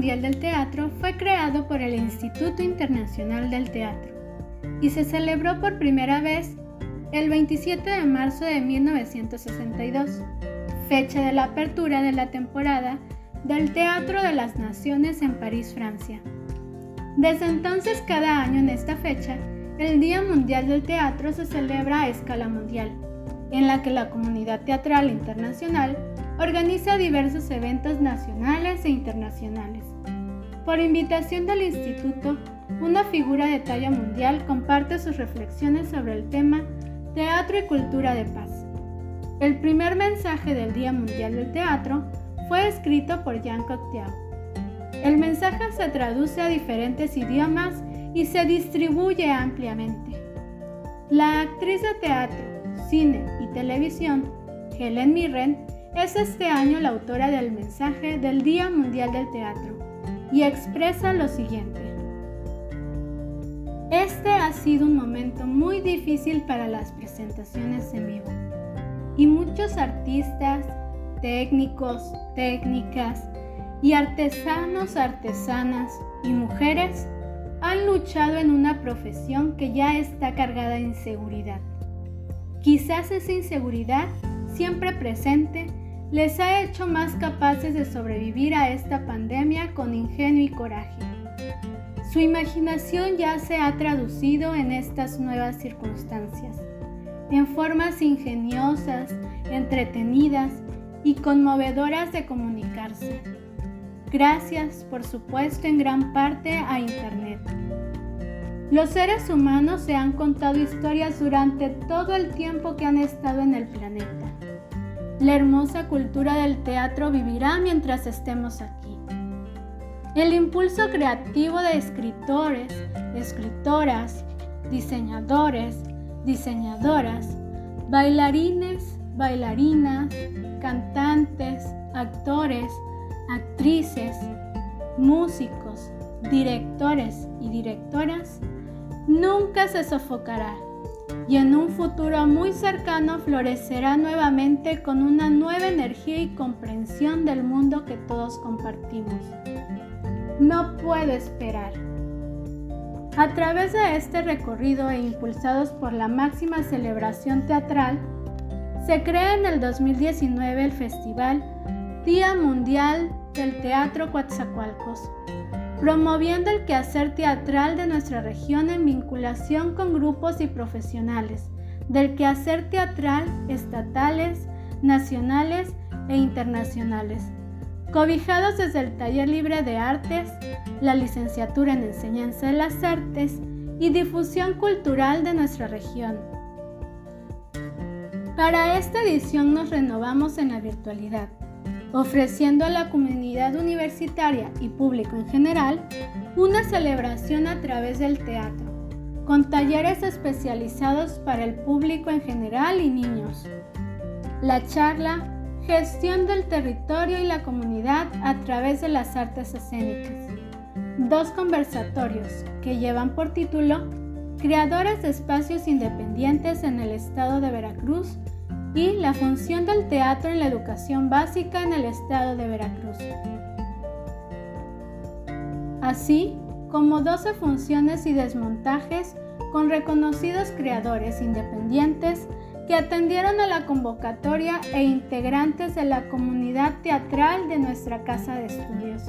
Mundial del Teatro fue creado por el Instituto Internacional del Teatro y se celebró por primera vez el 27 de marzo de 1962, fecha de la apertura de la temporada del Teatro de las Naciones en París, Francia. Desde entonces, cada año en esta fecha, el Día Mundial del Teatro se celebra a escala mundial, en la que la comunidad teatral internacional organiza diversos eventos nacionales e internacionales. Por invitación del instituto, una figura de talla mundial comparte sus reflexiones sobre el tema Teatro y Cultura de Paz. El primer mensaje del Día Mundial del Teatro fue escrito por Jean Cocteau. El mensaje se traduce a diferentes idiomas y se distribuye ampliamente. La actriz de teatro, cine y televisión, Helen Mirren, es este año la autora del mensaje del Día Mundial del Teatro y expresa lo siguiente. Este ha sido un momento muy difícil para las presentaciones en vivo y muchos artistas, técnicos, técnicas y artesanos, artesanas y mujeres han luchado en una profesión que ya está cargada de inseguridad. Quizás esa inseguridad, siempre presente, les ha hecho más capaces de sobrevivir a esta pandemia con ingenio y coraje. Su imaginación ya se ha traducido en estas nuevas circunstancias, en formas ingeniosas, entretenidas y conmovedoras de comunicarse. Gracias, por supuesto, en gran parte a Internet. Los seres humanos se han contado historias durante todo el tiempo que han estado en el planeta. La hermosa cultura del teatro vivirá mientras estemos aquí. El impulso creativo de escritores, escritoras, diseñadores, diseñadoras, bailarines, bailarinas, cantantes, actores, actrices, músicos, directores y directoras nunca se sofocará y en un futuro muy cercano florecerá nuevamente con una nueva energía y comprensión del mundo que todos compartimos. No puedo esperar. A través de este recorrido e impulsados por la máxima celebración teatral, se crea en el 2019 el Festival Día Mundial del Teatro Coatzacoalcos, promoviendo el quehacer teatral de nuestra región en vinculación con grupos y profesionales del quehacer teatral estatales, nacionales e internacionales, cobijados desde el Taller Libre de Artes, la licenciatura en Enseñanza de las Artes y difusión cultural de nuestra región. Para esta edición nos renovamos en la virtualidad ofreciendo a la comunidad universitaria y público en general una celebración a través del teatro, con talleres especializados para el público en general y niños. La charla Gestión del territorio y la comunidad a través de las artes escénicas. Dos conversatorios que llevan por título Creadores de espacios independientes en el estado de Veracruz y la función del teatro en la educación básica en el estado de Veracruz. Así como 12 funciones y desmontajes con reconocidos creadores independientes que atendieron a la convocatoria e integrantes de la comunidad teatral de nuestra casa de estudios,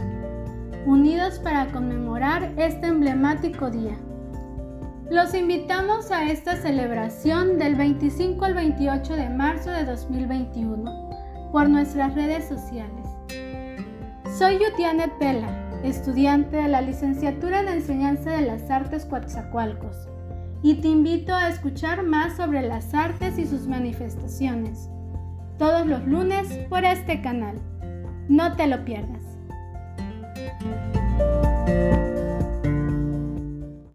unidos para conmemorar este emblemático día. Los invitamos a esta celebración del 25 al 28 de marzo de 2021 por nuestras redes sociales. Soy Yutianet Pela, estudiante de la licenciatura en Enseñanza de las Artes Coatzacoalcos, y te invito a escuchar más sobre las artes y sus manifestaciones, todos los lunes por este canal. No te lo pierdas.